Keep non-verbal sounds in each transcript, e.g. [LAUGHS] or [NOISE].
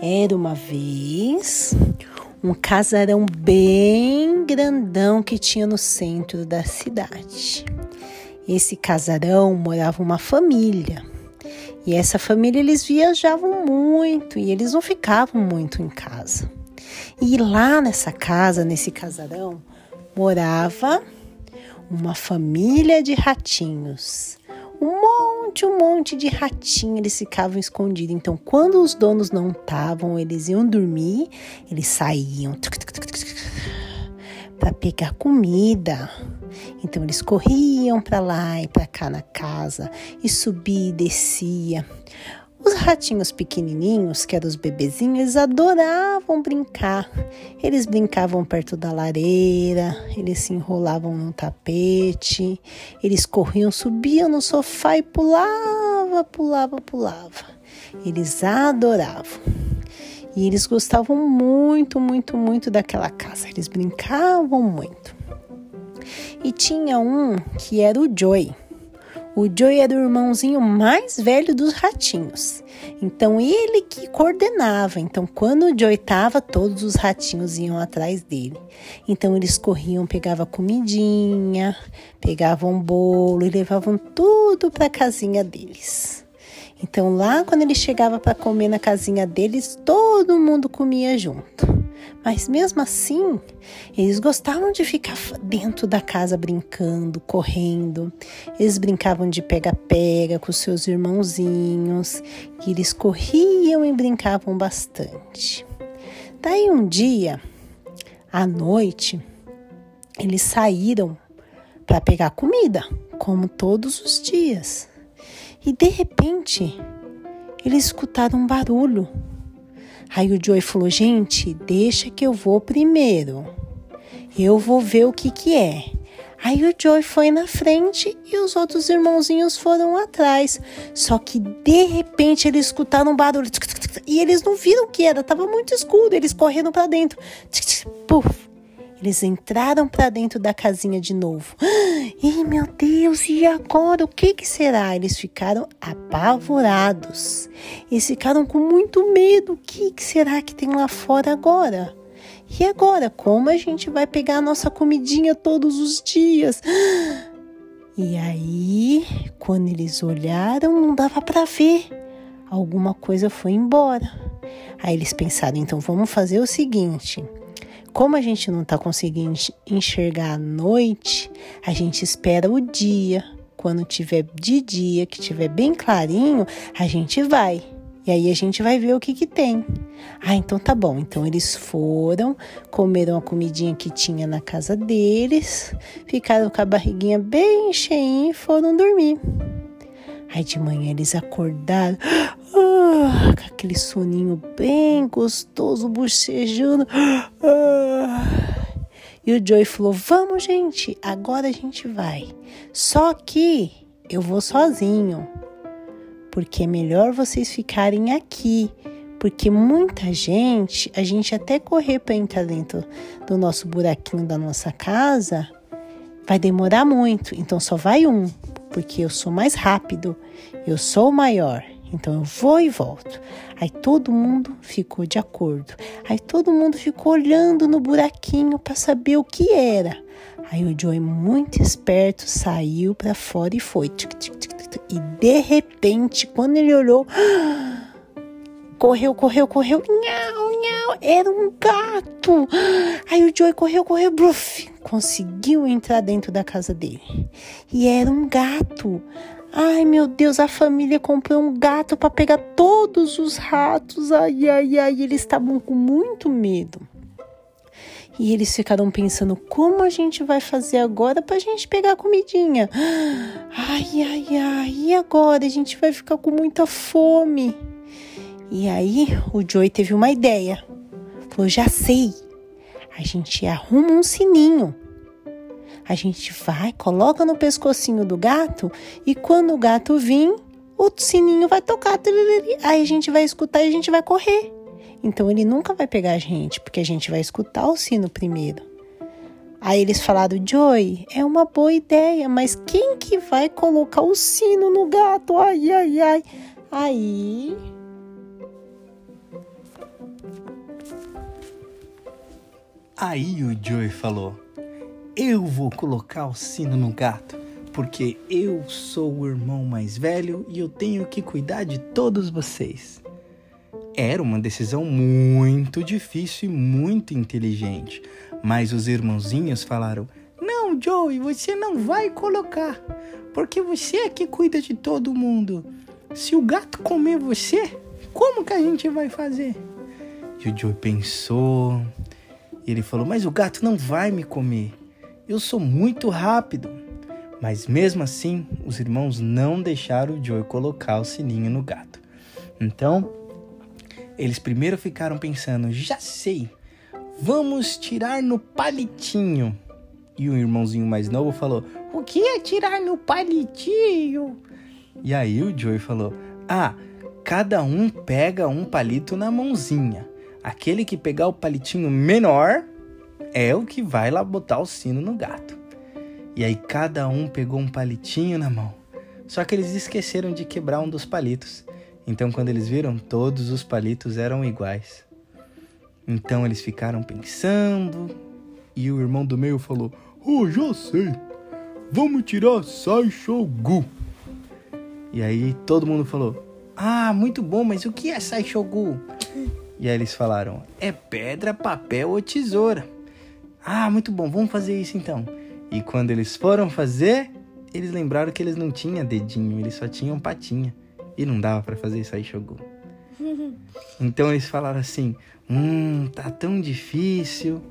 Era uma vez um casarão bem grandão que tinha no centro da cidade. Esse casarão morava uma família. E essa família eles viajavam muito e eles não ficavam muito em casa. E lá nessa casa, nesse casarão, morava uma família de ratinhos um monte, um monte de ratinho, eles ficavam escondidos. Então, quando os donos não estavam, eles iam dormir, eles saíam para pegar comida. Então eles corriam para lá e para cá na casa e subia e descia. Os ratinhos pequenininhos, que eram os bebezinhos, adoravam brincar. Eles brincavam perto da lareira, eles se enrolavam no tapete, eles corriam, subiam no sofá e pulava, pulava, pulava. Eles adoravam. E eles gostavam muito, muito, muito daquela casa. Eles brincavam muito. E tinha um que era o Joy. O Joey era o irmãozinho mais velho dos ratinhos. Então ele que coordenava. Então quando o Joey estava, todos os ratinhos iam atrás dele. Então eles corriam, pegavam comidinha, pegavam bolo e levavam tudo para a casinha deles. Então lá quando ele chegava para comer na casinha deles, todo mundo comia junto. Mas mesmo assim, eles gostavam de ficar dentro da casa brincando, correndo. Eles brincavam de pega-pega com seus irmãozinhos, e eles corriam e brincavam bastante. Daí um dia, à noite, eles saíram para pegar comida, como todos os dias. E de repente, eles escutaram um barulho Aí o Joey falou: gente, deixa que eu vou primeiro. Eu vou ver o que que é. Aí o Joey foi na frente e os outros irmãozinhos foram atrás. Só que de repente eles escutaram um barulho e eles não viram o que era, tava muito escuro. Eles correndo para dentro. Puf! Eles entraram para dentro da casinha de novo. [GASPS] E meu Deus, e agora o que, que será? Eles ficaram apavorados. Eles ficaram com muito medo. O que, que será que tem lá fora agora? E agora, como a gente vai pegar a nossa comidinha todos os dias? [GASPS] E aí, quando eles olharam, não dava para ver. Alguma coisa foi embora. Aí eles pensaram, então vamos fazer o seguinte: como a gente não está conseguindo enxergar a noite, a gente espera o dia. Quando tiver de dia, que tiver bem clarinho, a gente vai. E aí a gente vai ver o que que tem. Ah, então tá bom. Então eles foram, comeram a comidinha que tinha na casa deles, ficaram com a barriguinha bem cheinha e foram dormir. Aí de manhã eles acordaram ah, com aquele soninho bem gostoso, bocejando. Ah. E o Joey falou: Vamos, gente, agora a gente vai. Só que eu vou sozinho, porque é melhor vocês ficarem aqui. Porque muita gente, a gente até correr para entrar dentro do nosso buraquinho da nossa casa, vai demorar muito. Então só vai um porque eu sou mais rápido, eu sou maior. Então eu vou e volto. Aí todo mundo ficou de acordo. Aí todo mundo ficou olhando no buraquinho para saber o que era. Aí o Joey, muito esperto, saiu para fora e foi. E de repente, quando ele olhou, [GASPS] correu, correu, correu, nhau, nhau, era um gato. Aí o Joey correu, correu, bruf, conseguiu entrar dentro da casa dele. E era um gato. Ai, meu Deus, a família comprou um gato para pegar todos os ratos. Ai, ai, ai, eles estavam com muito medo. E eles ficaram pensando como a gente vai fazer agora para a gente pegar a comidinha. Ai, ai, ai, e agora? A gente vai ficar com muita fome. E aí o Joey teve uma ideia. Falou: já sei. A gente arruma um sininho. A gente vai, coloca no pescocinho do gato e quando o gato vir, o sininho vai tocar. Aí a gente vai escutar e a gente vai correr. Então ele nunca vai pegar a gente, porque a gente vai escutar o sino primeiro. Aí eles falaram: Joy, é uma boa ideia, mas quem que vai colocar o sino no gato? Ai, ai, ai. Aí. Aí o Joey falou: Eu vou colocar o sino no gato, porque eu sou o irmão mais velho e eu tenho que cuidar de todos vocês. Era uma decisão muito difícil e muito inteligente, mas os irmãozinhos falaram: Não, Joey, você não vai colocar, porque você é que cuida de todo mundo. Se o gato comer você, como que a gente vai fazer? E o Joey pensou, e ele falou: Mas o gato não vai me comer. Eu sou muito rápido. Mas mesmo assim, os irmãos não deixaram o Joey colocar o sininho no gato. Então, eles primeiro ficaram pensando: Já sei, vamos tirar no palitinho. E o irmãozinho mais novo falou: O que é tirar no palitinho? E aí o Joey falou: Ah, cada um pega um palito na mãozinha. Aquele que pegar o palitinho menor é o que vai lá botar o sino no gato. E aí cada um pegou um palitinho na mão. Só que eles esqueceram de quebrar um dos palitos. Então quando eles viram, todos os palitos eram iguais. Então eles ficaram pensando e o irmão do meio falou: "Oh, já sei. Vamos tirar Sai Shogu." E aí todo mundo falou: "Ah, muito bom, mas o que é Sai Shogu?" E aí eles falaram: é pedra, papel ou tesoura. Ah, muito bom, vamos fazer isso então. E quando eles foram fazer, eles lembraram que eles não tinham dedinho, eles só tinham patinha. E não dava para fazer isso aí, Shogun. [LAUGHS] Então eles falaram assim: Hum, tá tão difícil.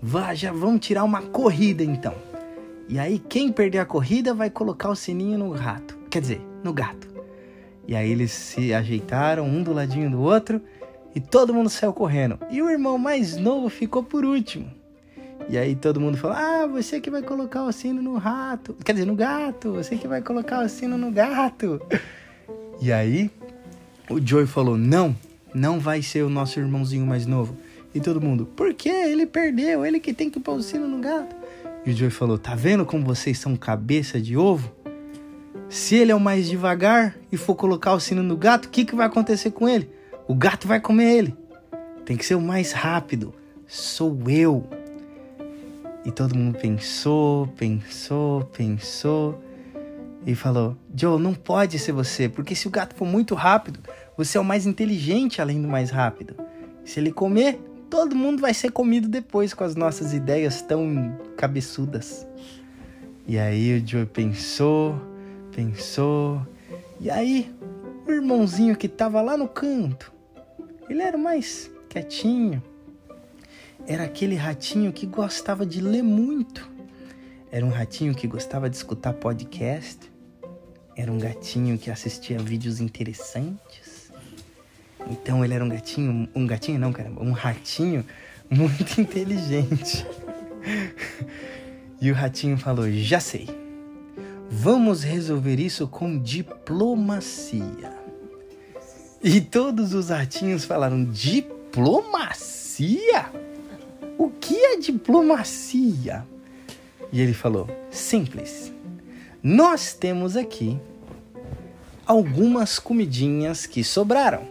Vá, já vamos tirar uma corrida então. E aí, quem perder a corrida vai colocar o sininho no rato. Quer dizer, no gato. E aí eles se ajeitaram um do ladinho do outro e todo mundo saiu correndo. E o irmão mais novo ficou por último. E aí todo mundo falou: Ah, você que vai colocar o sino no rato. Quer dizer, no gato. Você que vai colocar o sino no gato. E aí o Joey falou: Não, não vai ser o nosso irmãozinho mais novo. E todo mundo: Por quê? Ele perdeu. Ele que tem que pôr o sino no gato. E o Joey falou: Tá vendo como vocês são cabeça de ovo? Se ele é o mais devagar e for colocar o sino no gato, o que, que vai acontecer com ele? O gato vai comer ele. Tem que ser o mais rápido. Sou eu. E todo mundo pensou, pensou, pensou e falou: Joe, não pode ser você, porque se o gato for muito rápido, você é o mais inteligente além do mais rápido. Se ele comer, todo mundo vai ser comido depois com as nossas ideias tão cabeçudas. E aí o Joe pensou, pensou, e aí o irmãozinho que tava lá no canto, ele era mais quietinho. Era aquele ratinho que gostava de ler muito. Era um ratinho que gostava de escutar podcast. Era um gatinho que assistia vídeos interessantes. Então ele era um gatinho, um gatinho não, caramba, um ratinho muito [LAUGHS] inteligente. E o ratinho falou: "Já sei. Vamos resolver isso com diplomacia." E todos os ratinhos falaram: diplomacia? O que é diplomacia? E ele falou: simples. Nós temos aqui algumas comidinhas que sobraram.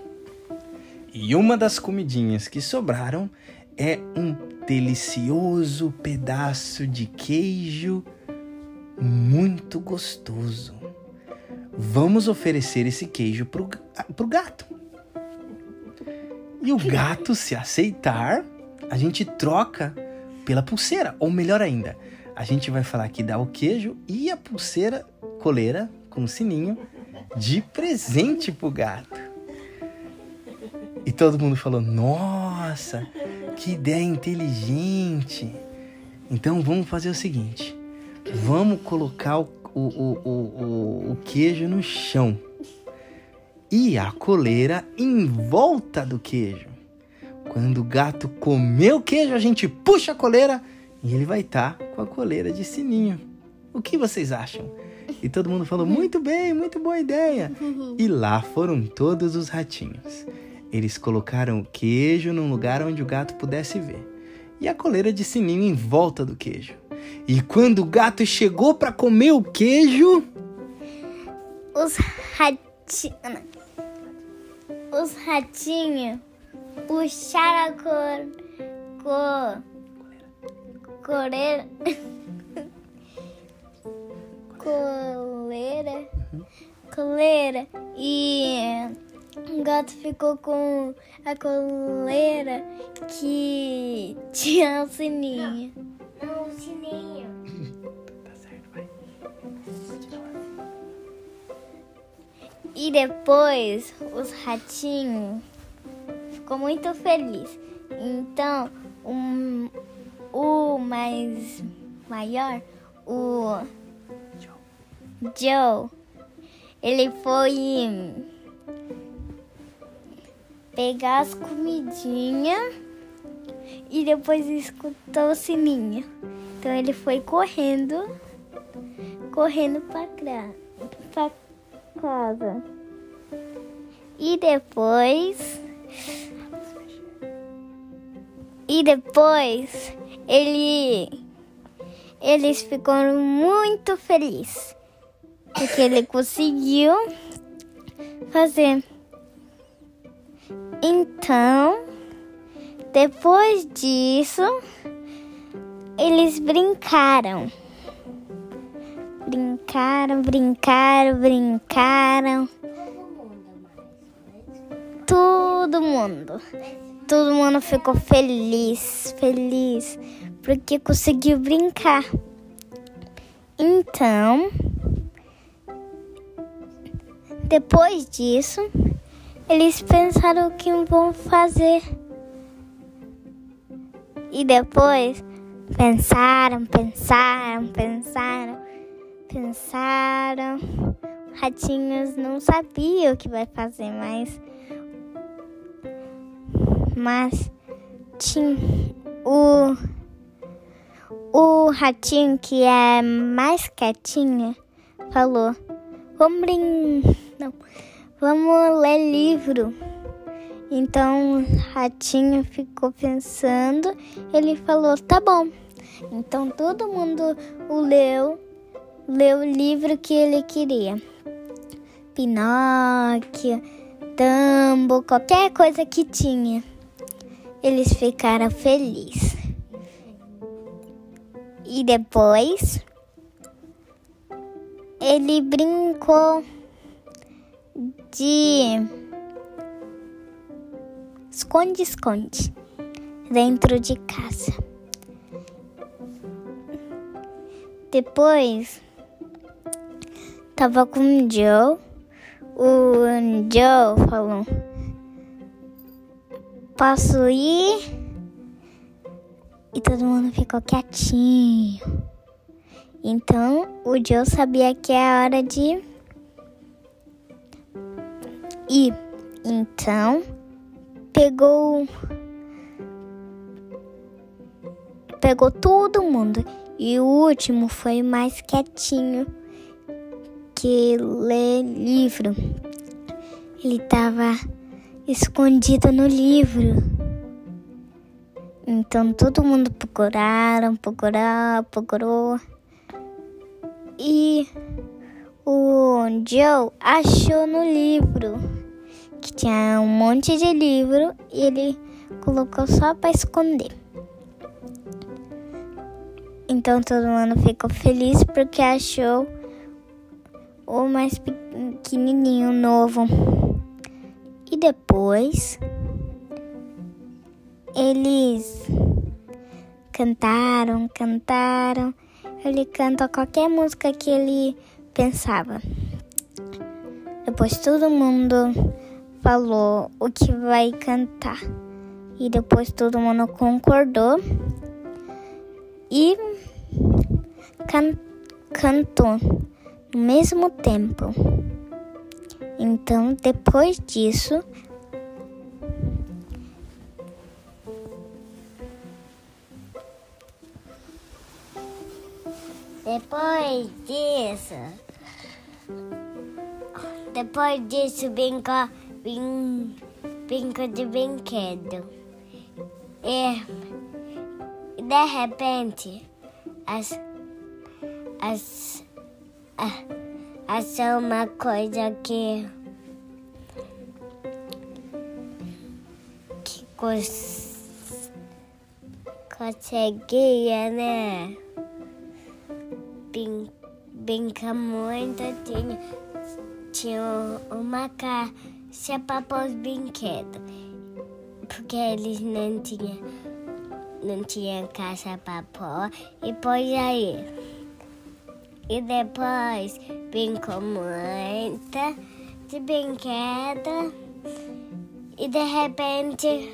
E uma das comidinhas que sobraram é um delicioso pedaço de queijo muito gostoso. Vamos oferecer esse queijo pro, pro gato. E o gato, se aceitar, a gente troca pela pulseira. Ou melhor ainda, a gente vai falar que dá o queijo e a pulseira coleira com sininho de presente pro gato. E todo mundo falou: Nossa, que ideia inteligente! Então vamos fazer o seguinte: vamos colocar o, o, o, o queijo no chão e a coleira em volta do queijo. Quando o gato comer o queijo, a gente puxa a coleira e ele vai estar tá com a coleira de sininho. O que vocês acham? E todo mundo falou: muito bem, muito boa ideia. E lá foram todos os ratinhos. Eles colocaram o queijo num lugar onde o gato pudesse ver. e a coleira de sininho em volta do queijo. E quando o gato chegou para comer o queijo, os ratinhos, os ratinhos puxaram a cor, cor, coleira, coleira, coleira e o gato ficou com a coleira que tinha o sininho. Não, o sininho. tá certo, vai. E depois os ratinhos ficou muito feliz. Então, um, o mais maior, o Joe, ele foi pegar as comidinhas e depois escutou o sininho. Então ele foi correndo, correndo para casa. E depois e depois ele eles ficaram muito felizes porque ele conseguiu fazer então, depois disso, eles brincaram. Brincaram, brincaram, brincaram. Todo mundo. Todo mundo ficou feliz, feliz, porque conseguiu brincar. Então, depois disso, eles pensaram o que vão fazer. E depois pensaram, pensaram, pensaram, pensaram. Ratinhos não sabiam o que vai fazer, mas mas tinha o o ratinho que é mais quietinho falou: "Vamos brin... não, Vamos ler livro. Então o ratinho ficou pensando, ele falou: "Tá bom". Então todo mundo o leu, leu o livro que ele queria. Pinóquio, Tambo, qualquer coisa que tinha. Eles ficaram felizes. E depois ele brincou de esconde-esconde dentro de casa. Depois tava com o Joe. O Joe falou: Posso ir? E todo mundo ficou quietinho. Então o Joe sabia que é hora de e então pegou pegou todo mundo e o último foi mais quietinho que lê livro. Ele estava escondido no livro. Então todo mundo procuraram, procuraram, procurou. E o Joe achou no livro que tinha um monte de livro e ele colocou só para esconder. Então todo mundo ficou feliz porque achou o mais pequenininho novo. E depois eles cantaram, cantaram. Ele canta qualquer música que ele pensava. Depois todo mundo falou o que vai cantar. E depois todo mundo concordou e can cantou no mesmo tempo. Então, depois disso, depois disso, depois disso, brinca de brinquedo. É, de repente, as, as, a, achou uma coisa que, que cons, conseguia, né? Bin, brincar muito, tinha, tinha uma caixa para pôr os brinquedos, porque eles não tinham não tinha caixa para pôr e pôs aí. E depois brincou muita de brinquedo e de repente,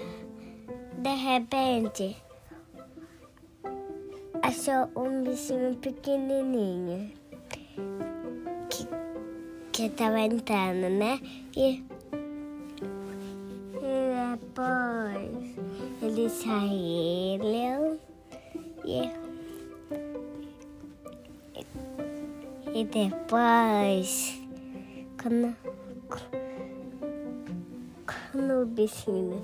de repente, achou um bichinho pequenininho que, que tava entrando, né? E, e depois eles saíram e, e depois quando, quando o bichinho,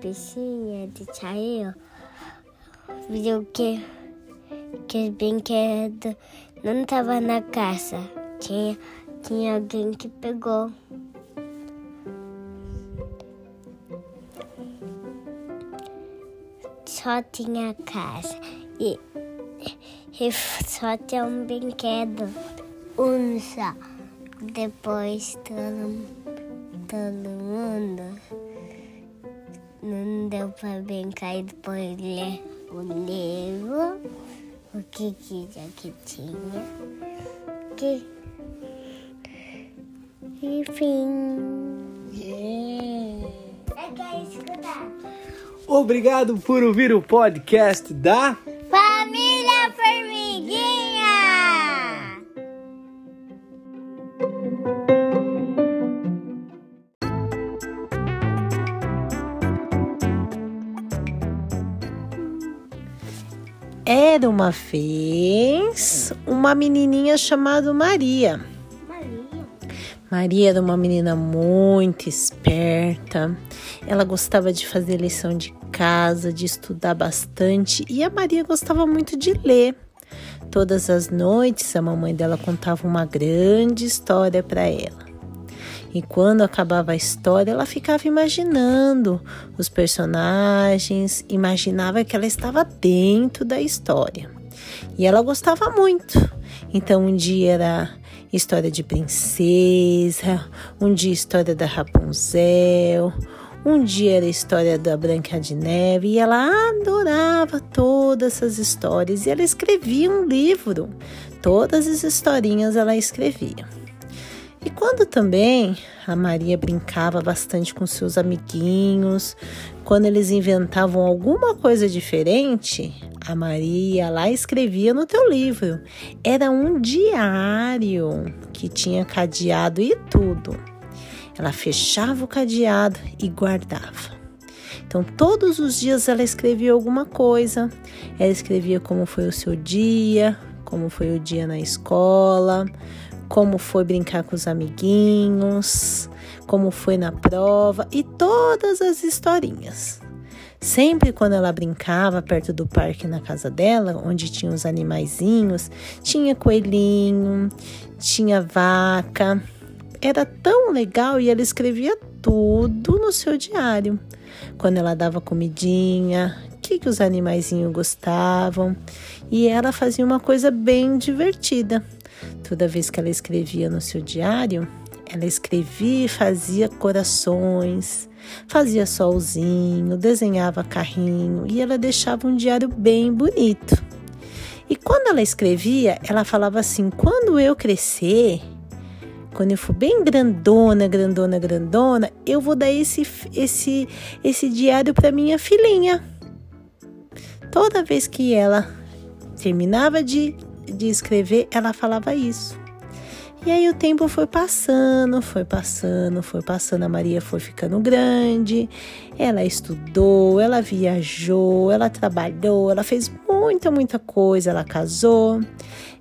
bichinho de saiu, viu que, que os brinquedos não estavam na casa. Tinha, tinha alguém que pegou. só tinha casa e, e só tinha um brinquedo, um só. Depois todo, todo mundo não deu para brincar e depois ler o livro, o que queria que tinha. Que, enfim. Yeah. É que é escutar. Obrigado por ouvir o podcast da Era uma vez uma menininha chamada Maria. Maria. Maria era uma menina muito esperta. Ela gostava de fazer lição de casa, de estudar bastante e a Maria gostava muito de ler. Todas as noites a mamãe dela contava uma grande história para ela. E quando acabava a história, ela ficava imaginando os personagens, imaginava que ela estava dentro da história. E ela gostava muito. Então um dia era história de princesa, um dia história da Rapunzel, um dia era história da Branca de Neve e ela adorava todas essas histórias e ela escrevia um livro. Todas as historinhas ela escrevia. E quando também a Maria brincava bastante com seus amiguinhos, quando eles inventavam alguma coisa diferente, a Maria lá escrevia no teu livro. Era um diário que tinha cadeado e tudo. Ela fechava o cadeado e guardava. Então, todos os dias ela escrevia alguma coisa. Ela escrevia como foi o seu dia, como foi o dia na escola, como foi brincar com os amiguinhos, como foi na prova e todas as historinhas. Sempre quando ela brincava perto do parque na casa dela, onde tinha os animaizinhos, tinha coelhinho, tinha vaca. Era tão legal e ela escrevia tudo no seu diário. Quando ela dava comidinha, o que, que os animaizinhos gostavam. E ela fazia uma coisa bem divertida. Toda vez que ela escrevia no seu diário, ela escrevia e fazia corações, fazia solzinho, desenhava carrinho e ela deixava um diário bem bonito. E quando ela escrevia, ela falava assim: quando eu crescer, quando eu for bem grandona, grandona, grandona, eu vou dar esse esse esse diário para minha filhinha. Toda vez que ela terminava de de escrever, ela falava isso. E aí o tempo foi passando, foi passando, foi passando. A Maria foi ficando grande. Ela estudou, ela viajou, ela trabalhou, ela fez muita, muita coisa. Ela casou,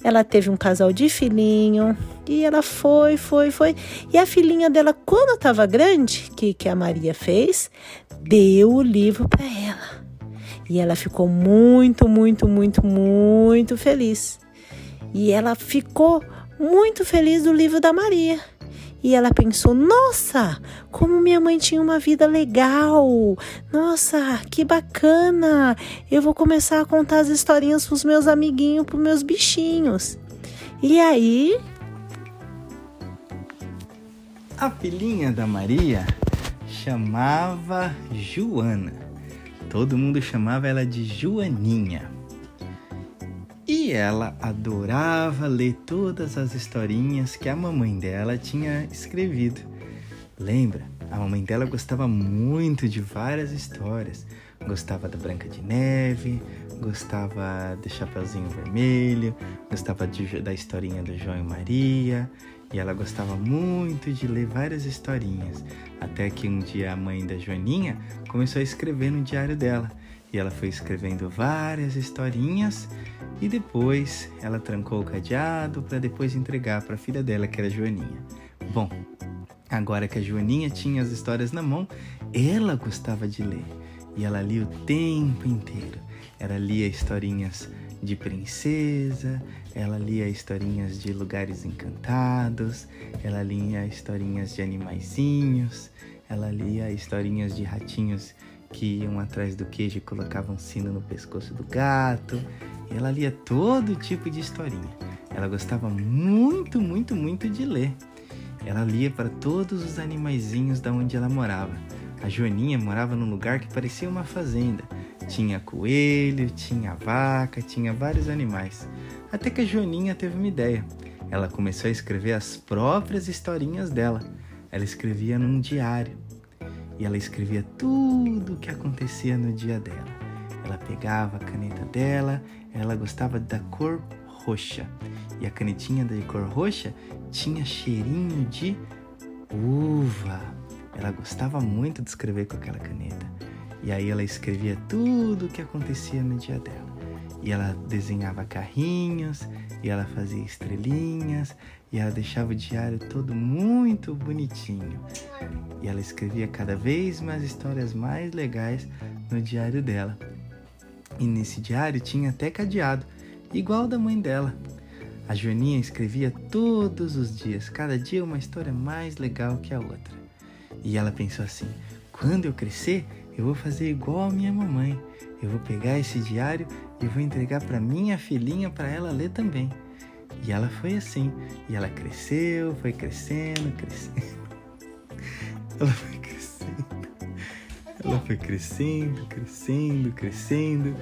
ela teve um casal de filhinho e ela foi, foi, foi. E a filhinha dela, quando estava grande, que que a Maria fez, deu o livro para ela. E ela ficou muito, muito, muito, muito feliz. E ela ficou muito feliz do livro da Maria. E ela pensou: nossa, como minha mãe tinha uma vida legal! Nossa, que bacana! Eu vou começar a contar as historinhas para os meus amiguinhos, para os meus bichinhos. E aí. A filhinha da Maria chamava Joana. Todo mundo chamava ela de Joaninha. E ela adorava ler todas as historinhas que a mamãe dela tinha escrevido. Lembra? A mamãe dela gostava muito de várias histórias. Gostava da Branca de Neve, gostava do Chapeuzinho Vermelho, gostava de, da historinha do João e Maria. E ela gostava muito de ler várias historinhas. Até que um dia a mãe da Joaninha começou a escrever no diário dela. E ela foi escrevendo várias historinhas e depois ela trancou o cadeado para depois entregar para a filha dela, que era Joaninha. Bom, agora que a Joaninha tinha as histórias na mão, ela gostava de ler e ela lia o tempo inteiro. Ela lia historinhas de princesa, ela lia historinhas de lugares encantados, ela lia historinhas de animaizinhos, ela lia historinhas de ratinhos que iam atrás do queijo e colocavam sino no pescoço do gato. E ela lia todo tipo de historinha. Ela gostava muito, muito, muito de ler. Ela lia para todos os animaizinhos da onde ela morava. A Joaninha morava num lugar que parecia uma fazenda. Tinha coelho, tinha vaca, tinha vários animais. Até que a Joaninha teve uma ideia. Ela começou a escrever as próprias historinhas dela. Ela escrevia num diário e ela escrevia tudo o que acontecia no dia dela. Ela pegava a caneta dela, ela gostava da cor roxa e a canetinha da cor roxa tinha cheirinho de uva. Ela gostava muito de escrever com aquela caneta. E aí ela escrevia tudo o que acontecia no dia dela. E ela desenhava carrinhos, e ela fazia estrelinhas, e ela deixava o diário todo muito bonitinho. E ela escrevia cada vez mais histórias mais legais no diário dela. E nesse diário tinha até cadeado, igual da mãe dela. A Joaninha escrevia todos os dias, cada dia uma história mais legal que a outra. E ela pensou assim: quando eu crescer, eu vou fazer igual a minha mamãe. Eu vou pegar esse diário e vou entregar para minha filhinha para ela ler também. E ela foi assim. E ela cresceu, foi crescendo, crescendo. [LAUGHS] Ela foi crescendo. Ela foi crescendo, crescendo, crescendo.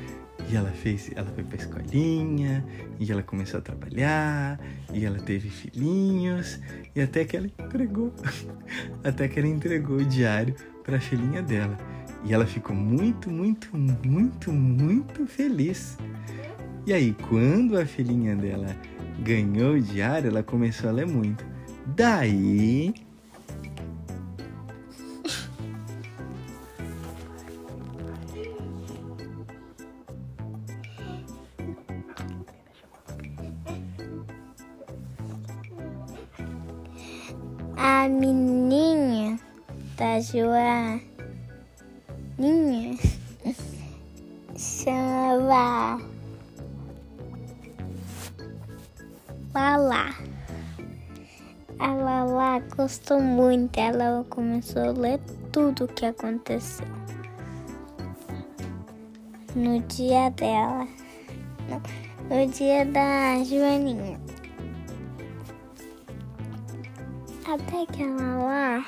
E ela fez, ela foi pra escolinha, e ela começou a trabalhar, e ela teve filhinhos, e até que ela entregou, [LAUGHS] até que ela entregou o diário para a filhinha dela. E ela ficou muito, muito, muito, muito feliz. E aí, quando a filhinha dela ganhou o diário, ela começou a ler muito. Daí. A menininha da Joaninha gostou muito, ela começou a ler tudo o que aconteceu no dia dela, no, dia da Joaninha. Até que a Lala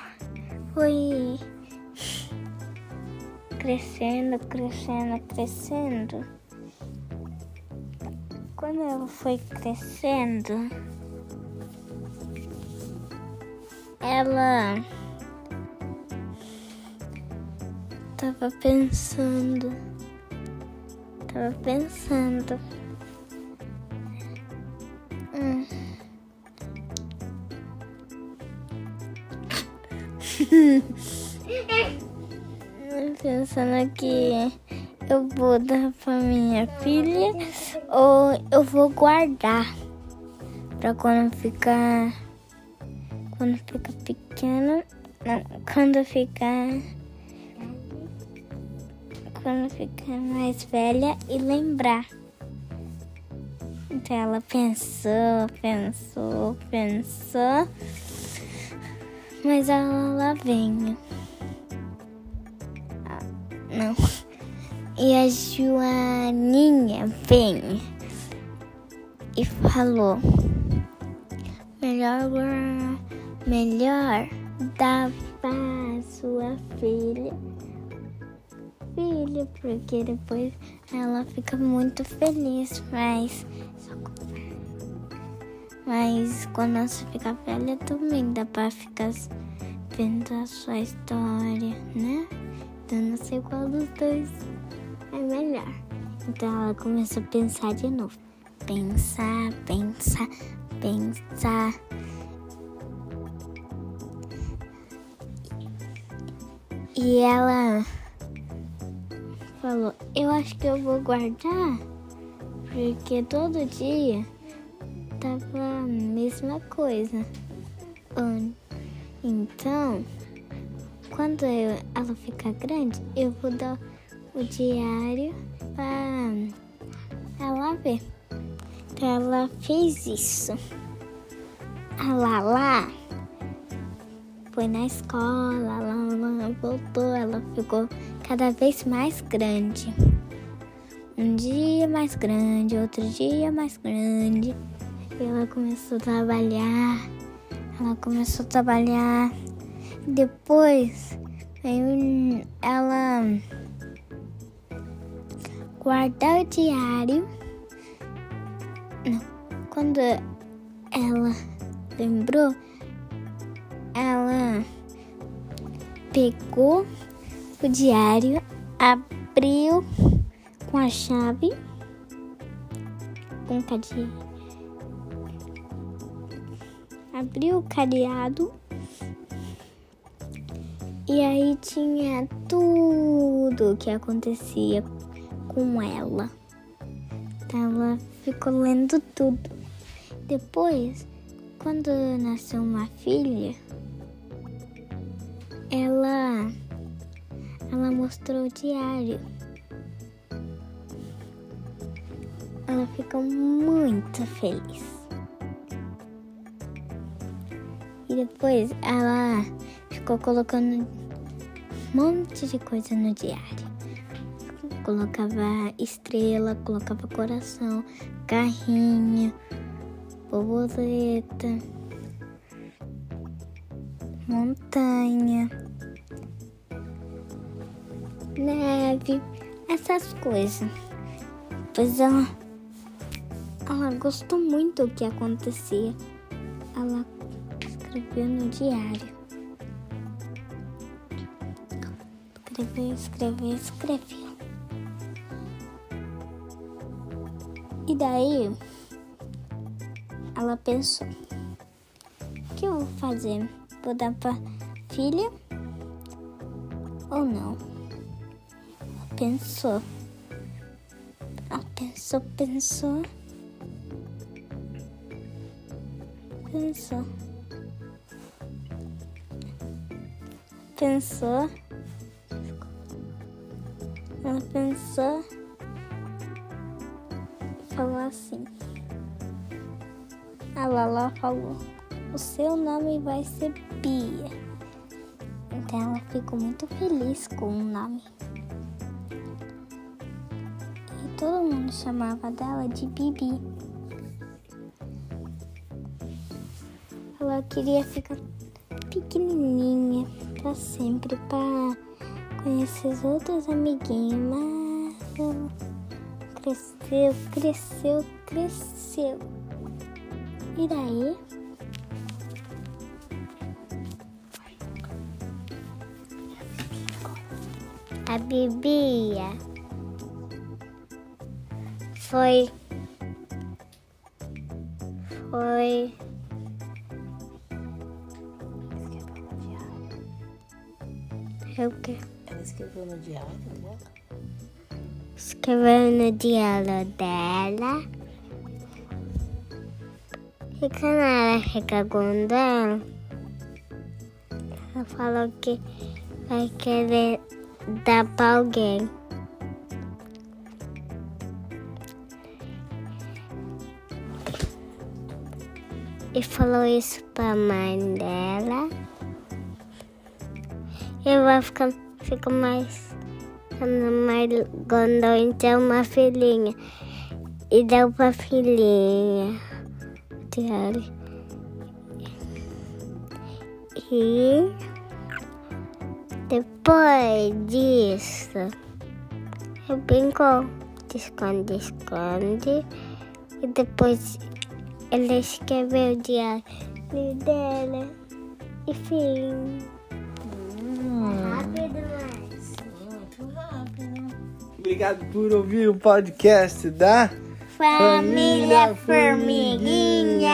foi crescendo, crescendo, crescendo quando ela foi crescendo, ela tava pensando, tava pensando. Hum. [LAUGHS] pensando que eu vou dar pra minha filha ou eu vou guardar pra quando ficar quando ficar pequeno, não, quando ficar quando ficar mais velha e lembrar. Então ela pensou, pensou, pensou. Mas ela lá vem. Ah, não. E a Joaninha vem e falou: Melhor, melhor dar para sua filha. Filha, porque depois ela fica muito feliz, mas. Mas quando ela fica velha também dá pra ficar vendo a sua história, né? Então não sei qual dos dois é melhor. Então ela começou a pensar de novo. Pensar, pensar, pensar. E ela falou: Eu acho que eu vou guardar, porque todo dia tava a mesma coisa. Então, quando eu, ela ficar grande, eu vou dar o diário para ela ver. Então ela fez isso. A Lala foi na escola, ela voltou, ela ficou cada vez mais grande. Um dia mais grande, outro dia mais grande. E ela começou a trabalhar. Ela começou a trabalhar. Depois ela guardar o diário. Quando ela lembrou, ela pegou o diário, abriu com a chave, com cadeado, abriu o cadeado e aí tinha tudo o que acontecia com ela. Ela ficou lendo tudo. Depois, quando nasceu uma filha, ela mostrou o diário. Ela ficou muito feliz. E depois ela ficou colocando um monte de coisa no diário colocava estrela, colocava coração, carrinho, borboleta, montanha, neve, essas coisas. Pois ela, ela gostou muito do que acontecia. Ela escreveu no diário. Escreveu, escreveu, escreveu. E daí ela pensou: o que eu vou fazer? Vou dar pra filha ou não? Pensou. Ela pensou, pensou. Pensou. Pensou. Ela pensou falou assim. A Lala falou: O seu nome vai ser Bia. Então ela ficou muito feliz com o nome. Todo mundo chamava dela de Bibi. Ela queria ficar pequenininha para sempre, para conhecer os outros amiguinhos, mas ela cresceu, cresceu, cresceu. E daí? A Bibia foi. Foi. É o quê? Ela escreveu no diário dela escreveu no diário dela. E quando ela ela, ela falou que vai querer dar pra alguém. E falou isso pra mãe dela. E vai ficar, fica mais, mais grandão, então uma filhinha. E deu pra filhinha. E depois disso, eu brincou de esconde-esconde. E depois ela escreveu o diário dela. E fim. Rápido, mas. Obrigado por ouvir o podcast da Família Formiguinha!